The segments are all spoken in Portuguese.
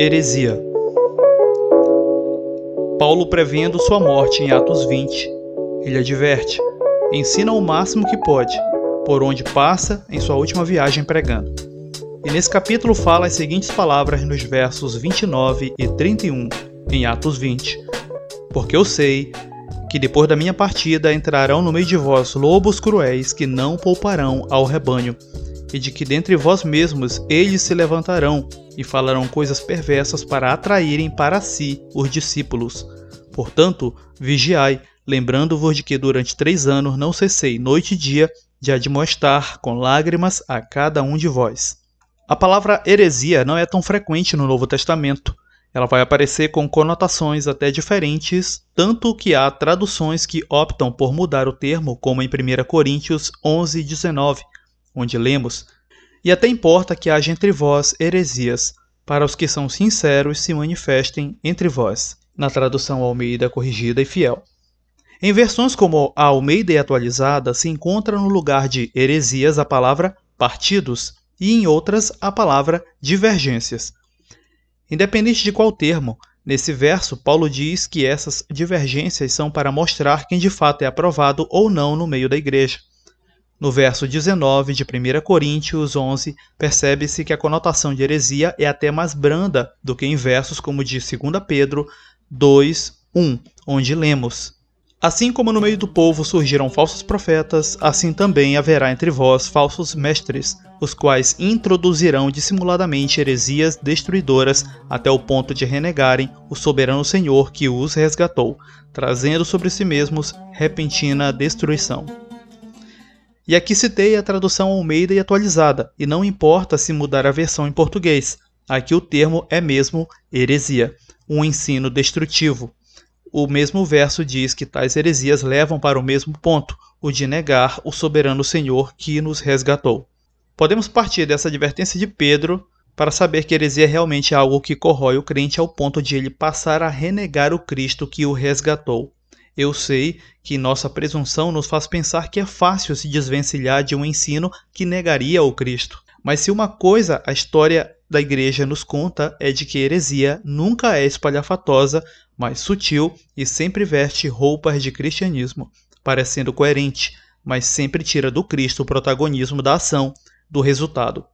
Heresia. Paulo prevendo sua morte em Atos 20. Ele adverte: ensina o máximo que pode, por onde passa em sua última viagem pregando. E nesse capítulo fala as seguintes palavras nos versos 29 e 31, em Atos 20. Porque eu sei que depois da minha partida entrarão no meio de vós lobos cruéis que não pouparão ao rebanho, e de que dentre vós mesmos eles se levantarão e falarão coisas perversas para atraírem para si os discípulos. Portanto, vigiai, lembrando-vos de que durante três anos não cessei noite e dia de admoestar com lágrimas a cada um de vós. A palavra heresia não é tão frequente no Novo Testamento, ela vai aparecer com conotações até diferentes, tanto que há traduções que optam por mudar o termo, como em 1 Coríntios 11, 19, onde lemos: E até importa que haja entre vós heresias, para os que são sinceros se manifestem entre vós, na tradução Almeida corrigida e fiel. Em versões como a Almeida e atualizada, se encontra no lugar de heresias a palavra partidos, e em outras a palavra divergências. Independente de qual termo, nesse verso, Paulo diz que essas divergências são para mostrar quem de fato é aprovado ou não no meio da igreja. No verso 19 de 1 Coríntios 11, percebe-se que a conotação de heresia é até mais branda do que em versos como de 2 Pedro 2, 1, onde lemos: Assim como no meio do povo surgiram falsos profetas, assim também haverá entre vós falsos mestres, os quais introduzirão dissimuladamente heresias destruidoras até o ponto de renegarem o soberano Senhor que os resgatou, trazendo sobre si mesmos repentina destruição. E aqui citei a tradução Almeida e atualizada, e não importa se mudar a versão em português, aqui o termo é mesmo heresia, um ensino destrutivo. O mesmo verso diz que tais heresias levam para o mesmo ponto, o de negar o soberano Senhor que nos resgatou. Podemos partir dessa advertência de Pedro para saber que heresia é realmente algo que corrói o crente ao ponto de ele passar a renegar o Cristo que o resgatou. Eu sei que nossa presunção nos faz pensar que é fácil se desvencilhar de um ensino que negaria o Cristo. Mas se uma coisa a história da igreja nos conta é de que heresia nunca é espalhafatosa, mas sutil e sempre veste roupas de cristianismo, parecendo coerente, mas sempre tira do Cristo o protagonismo da ação do resultado.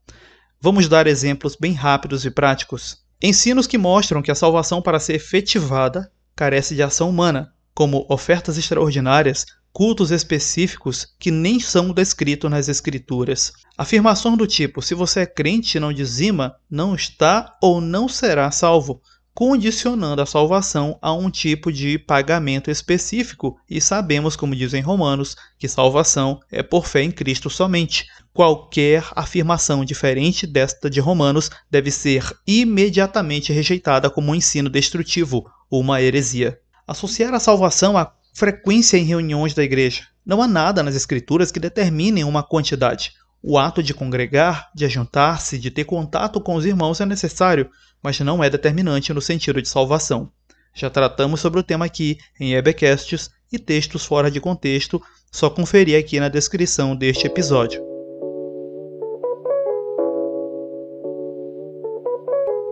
Vamos dar exemplos bem rápidos e práticos. Ensinos que mostram que a salvação, para ser efetivada, carece de ação humana, como ofertas extraordinárias, cultos específicos que nem são descritos nas Escrituras. Afirmações do tipo: se você é crente e não dizima, não está ou não será salvo condicionando a salvação a um tipo de pagamento específico, e sabemos, como dizem Romanos, que salvação é por fé em Cristo somente. Qualquer afirmação diferente desta de Romanos deve ser imediatamente rejeitada como um ensino destrutivo, uma heresia. Associar a salvação à frequência em reuniões da igreja. Não há nada nas Escrituras que determine uma quantidade. O ato de congregar, de ajuntar-se, de ter contato com os irmãos é necessário, mas não é determinante no sentido de salvação. Já tratamos sobre o tema aqui em Ebecasts e textos fora de contexto, só conferir aqui na descrição deste episódio.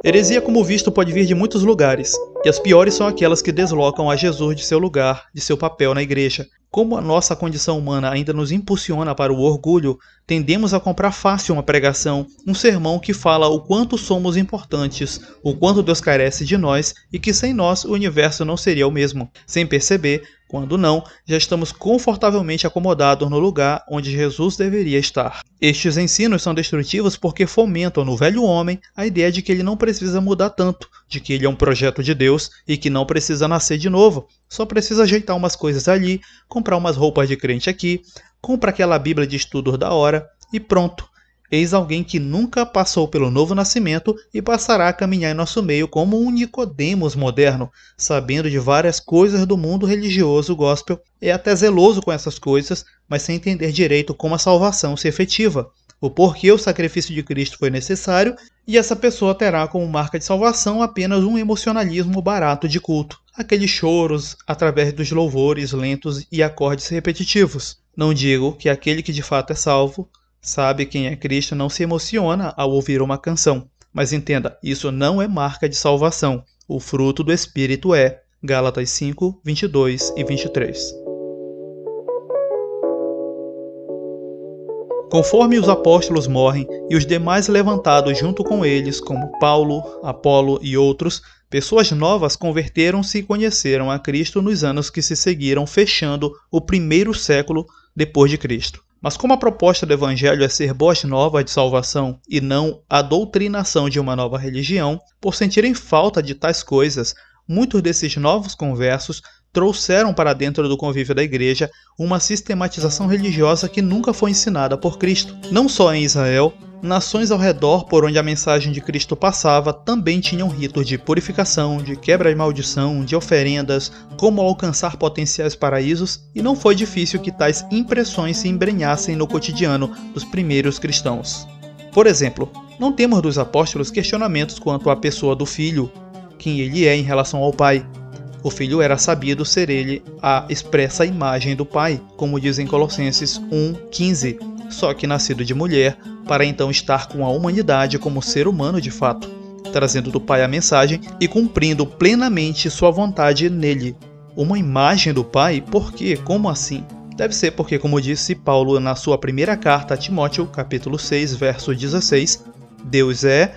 Heresia, como visto, pode vir de muitos lugares, e as piores são aquelas que deslocam a Jesus de seu lugar, de seu papel na igreja, como a nossa condição humana ainda nos impulsiona para o orgulho, tendemos a comprar fácil uma pregação, um sermão que fala o quanto somos importantes, o quanto Deus carece de nós e que sem nós o universo não seria o mesmo. Sem perceber, quando não, já estamos confortavelmente acomodados no lugar onde Jesus deveria estar. Estes ensinos são destrutivos porque fomentam no velho homem a ideia de que ele não precisa mudar tanto, de que ele é um projeto de Deus e que não precisa nascer de novo, só precisa ajeitar umas coisas ali, comprar umas roupas de crente aqui, compra aquela Bíblia de estudos da hora e pronto. Eis alguém que nunca passou pelo novo nascimento e passará a caminhar em nosso meio como um Nicodemos moderno, sabendo de várias coisas do mundo religioso gospel, é até zeloso com essas coisas, mas sem entender direito como a salvação se efetiva, o porquê o sacrifício de Cristo foi necessário, e essa pessoa terá como marca de salvação apenas um emocionalismo barato de culto aqueles choros através dos louvores lentos e acordes repetitivos. Não digo que aquele que de fato é salvo, sabe quem é Cristo, não se emociona ao ouvir uma canção, Mas entenda, isso não é marca de salvação. O fruto do Espírito é. Gálatas 5, 22 e 23. Conforme os apóstolos morrem e os demais levantados junto com eles, como Paulo, Apolo e outros, pessoas novas converteram-se e conheceram a Cristo nos anos que se seguiram, fechando o primeiro século depois de Cristo. Mas como a proposta do evangelho é ser boas novas de salvação e não a doutrinação de uma nova religião, por sentirem falta de tais coisas, muitos desses novos conversos trouxeram para dentro do convívio da igreja uma sistematização religiosa que nunca foi ensinada por Cristo. Não só em Israel, nações ao redor por onde a mensagem de Cristo passava também tinham ritos de purificação, de quebra de maldição, de oferendas, como alcançar potenciais paraísos, e não foi difícil que tais impressões se embrenhassem no cotidiano dos primeiros cristãos. Por exemplo, não temos dos apóstolos questionamentos quanto à pessoa do filho, quem ele é em relação ao pai, o filho era sabido ser ele a expressa imagem do pai, como diz em Colossenses 1:15, só que nascido de mulher, para então estar com a humanidade como ser humano de fato, trazendo do pai a mensagem e cumprindo plenamente sua vontade nele. Uma imagem do pai? Por quê? Como assim? Deve ser porque, como disse Paulo na sua primeira carta a Timóteo, capítulo 6, verso 16, Deus é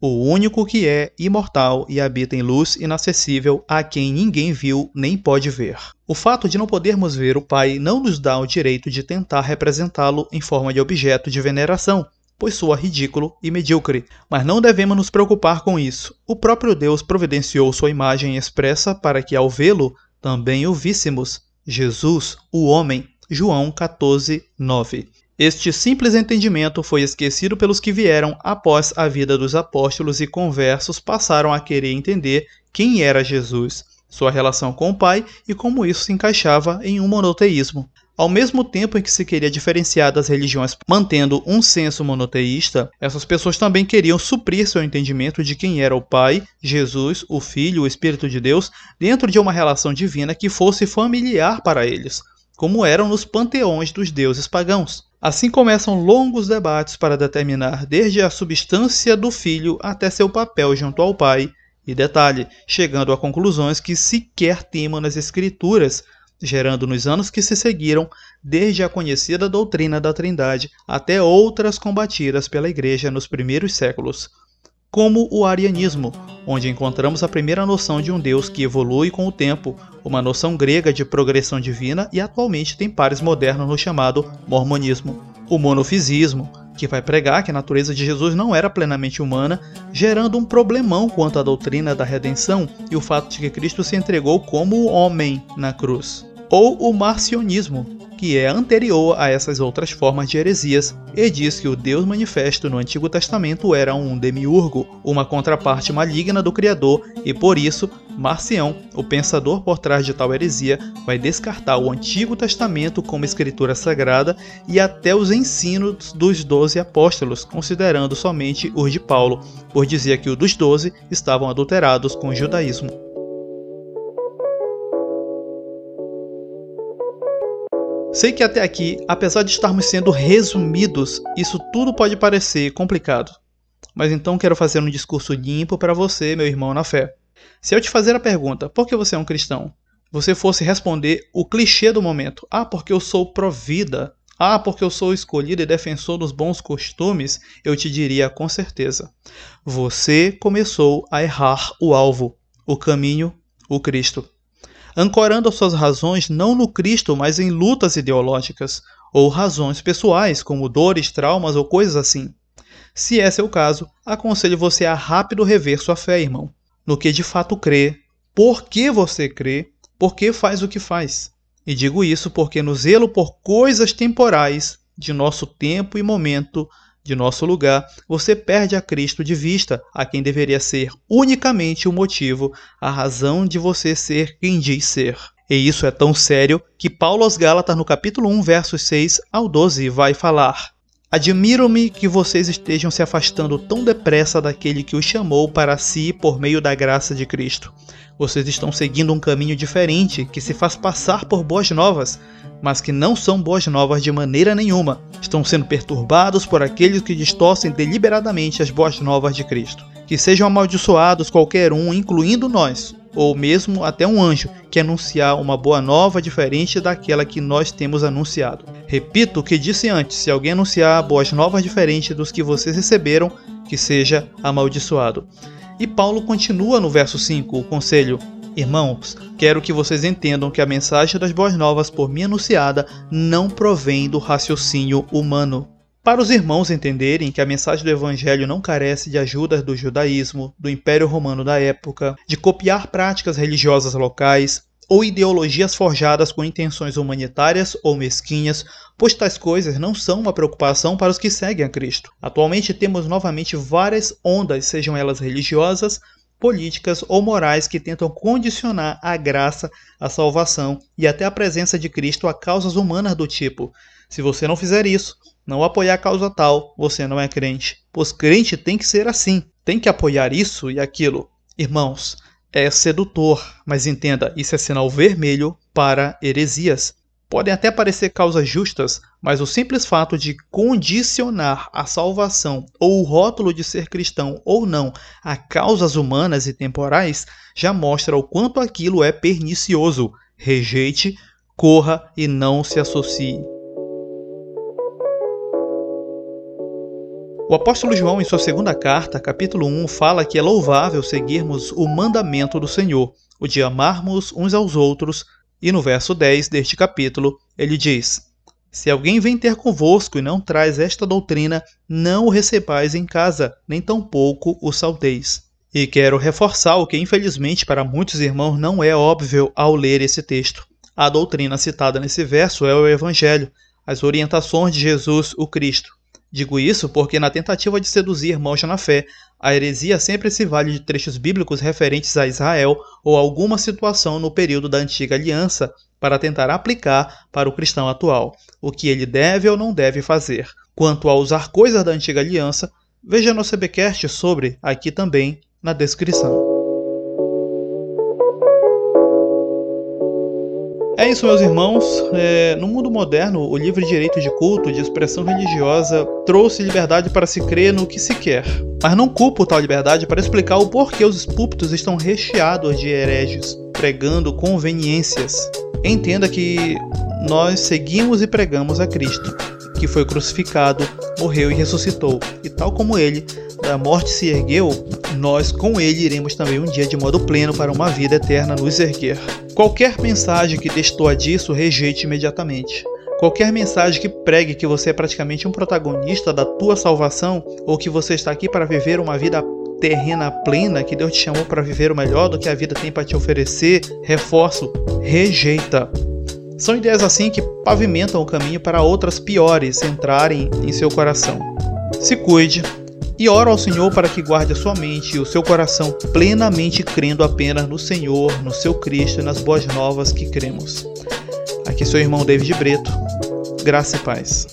o único que é imortal e habita em luz inacessível a quem ninguém viu nem pode ver. O fato de não podermos ver o Pai não nos dá o direito de tentar representá-lo em forma de objeto de veneração, pois soa ridículo e medíocre. Mas não devemos nos preocupar com isso. O próprio Deus providenciou sua imagem expressa para que, ao vê-lo, também o víssemos. Jesus, o homem. João 14, 9. Este simples entendimento foi esquecido pelos que vieram após a vida dos apóstolos e conversos passaram a querer entender quem era Jesus, sua relação com o Pai e como isso se encaixava em um monoteísmo. Ao mesmo tempo em que se queria diferenciar das religiões mantendo um senso monoteísta, essas pessoas também queriam suprir seu entendimento de quem era o Pai, Jesus, o Filho, o Espírito de Deus, dentro de uma relação divina que fosse familiar para eles, como eram nos panteões dos deuses pagãos. Assim começam longos debates para determinar desde a substância do filho até seu papel junto ao pai, e detalhe, chegando a conclusões que sequer temam nas escrituras, gerando nos anos que se seguiram, desde a conhecida doutrina da Trindade até outras combatidas pela Igreja nos primeiros séculos como o arianismo, onde encontramos a primeira noção de um Deus que evolui com o tempo, uma noção grega de progressão divina e atualmente tem pares modernos no chamado mormonismo. O monofisismo, que vai pregar que a natureza de Jesus não era plenamente humana, gerando um problemão quanto à doutrina da redenção e o fato de que Cristo se entregou como homem na cruz. Ou o marcionismo, que é anterior a essas outras formas de heresias, e diz que o Deus manifesto no Antigo Testamento era um demiurgo, uma contraparte maligna do Criador, e por isso Marcião, o pensador por trás de tal heresia, vai descartar o Antigo Testamento como escritura sagrada e até os ensinos dos doze apóstolos, considerando somente os de Paulo, por dizer que os dos doze estavam adulterados com o judaísmo. Sei que até aqui, apesar de estarmos sendo resumidos, isso tudo pode parecer complicado. Mas então quero fazer um discurso limpo para você, meu irmão na fé. Se eu te fazer a pergunta, por que você é um cristão? Você fosse responder o clichê do momento. Ah, porque eu sou pró-vida. Ah, porque eu sou escolhido e defensor dos bons costumes, eu te diria com certeza. Você começou a errar o alvo, o caminho, o Cristo ancorando suas razões não no Cristo, mas em lutas ideológicas, ou razões pessoais, como dores, traumas ou coisas assim. Se esse é o caso, aconselho você a rápido rever sua fé, irmão, no que de fato crê, por que você crê, por que faz o que faz. E digo isso porque no zelo por coisas temporais de nosso tempo e momento, de nosso lugar, você perde a Cristo de vista, a quem deveria ser unicamente o motivo, a razão de você ser quem diz ser. E isso é tão sério que Paulo aos Gálatas, no capítulo 1, versos 6 ao 12, vai falar: Admiro-me que vocês estejam se afastando tão depressa daquele que os chamou para si por meio da graça de Cristo. Vocês estão seguindo um caminho diferente que se faz passar por boas novas, mas que não são boas novas de maneira nenhuma. Estão sendo perturbados por aqueles que distorcem deliberadamente as boas novas de Cristo. Que sejam amaldiçoados qualquer um, incluindo nós, ou mesmo até um anjo, que anunciar uma boa nova diferente daquela que nós temos anunciado. Repito o que disse antes: se alguém anunciar boas novas diferentes dos que vocês receberam, que seja amaldiçoado. E Paulo continua no verso 5 o conselho: Irmãos, quero que vocês entendam que a mensagem das boas novas por mim anunciada não provém do raciocínio humano. Para os irmãos entenderem que a mensagem do Evangelho não carece de ajudas do judaísmo, do Império Romano da época, de copiar práticas religiosas locais ou ideologias forjadas com intenções humanitárias ou mesquinhas, pois tais coisas não são uma preocupação para os que seguem a Cristo. Atualmente temos novamente várias ondas, sejam elas religiosas, políticas ou morais que tentam condicionar a graça, a salvação e até a presença de Cristo a causas humanas do tipo: se você não fizer isso, não apoiar a causa tal, você não é crente. Pois crente tem que ser assim, tem que apoiar isso e aquilo. Irmãos, é sedutor, mas entenda, isso é sinal vermelho para heresias. Podem até parecer causas justas, mas o simples fato de condicionar a salvação ou o rótulo de ser cristão ou não a causas humanas e temporais já mostra o quanto aquilo é pernicioso. Rejeite, corra e não se associe. O apóstolo João, em sua segunda carta, capítulo 1, fala que é louvável seguirmos o mandamento do Senhor, o de amarmos uns aos outros, e no verso 10 deste capítulo, ele diz: Se alguém vem ter convosco e não traz esta doutrina, não o recebais em casa, nem tampouco o salteis. E quero reforçar o que, infelizmente, para muitos irmãos não é óbvio ao ler esse texto. A doutrina citada nesse verso é o Evangelho, as orientações de Jesus, o Cristo. Digo isso porque, na tentativa de seduzir irmãos na fé, a heresia sempre se vale de trechos bíblicos referentes a Israel ou alguma situação no período da antiga aliança para tentar aplicar para o cristão atual, o que ele deve ou não deve fazer. Quanto a usar coisas da antiga aliança, veja nosso CBcast sobre aqui também na descrição. É isso, meus irmãos. É, no mundo moderno, o livre direito de culto, de expressão religiosa, trouxe liberdade para se crer no que se quer. Mas não culpo tal liberdade para explicar o porquê os púlpitos estão recheados de hereges, pregando conveniências. Entenda que nós seguimos e pregamos a Cristo, que foi crucificado, morreu e ressuscitou, e tal como ele, da morte se ergueu, nós com ele iremos também um dia de modo pleno para uma vida eterna nos erguer. Qualquer mensagem que destoa disso, rejeite imediatamente. Qualquer mensagem que pregue que você é praticamente um protagonista da tua salvação ou que você está aqui para viver uma vida terrena plena, que Deus te chamou para viver o melhor do que a vida tem para te oferecer, reforço, rejeita. São ideias assim que pavimentam o caminho para outras piores entrarem em seu coração. Se cuide, e oro ao Senhor para que guarde a sua mente e o seu coração plenamente crendo apenas no Senhor, no seu Cristo e nas boas novas que cremos. Aqui seu irmão David Breto. Graça e paz.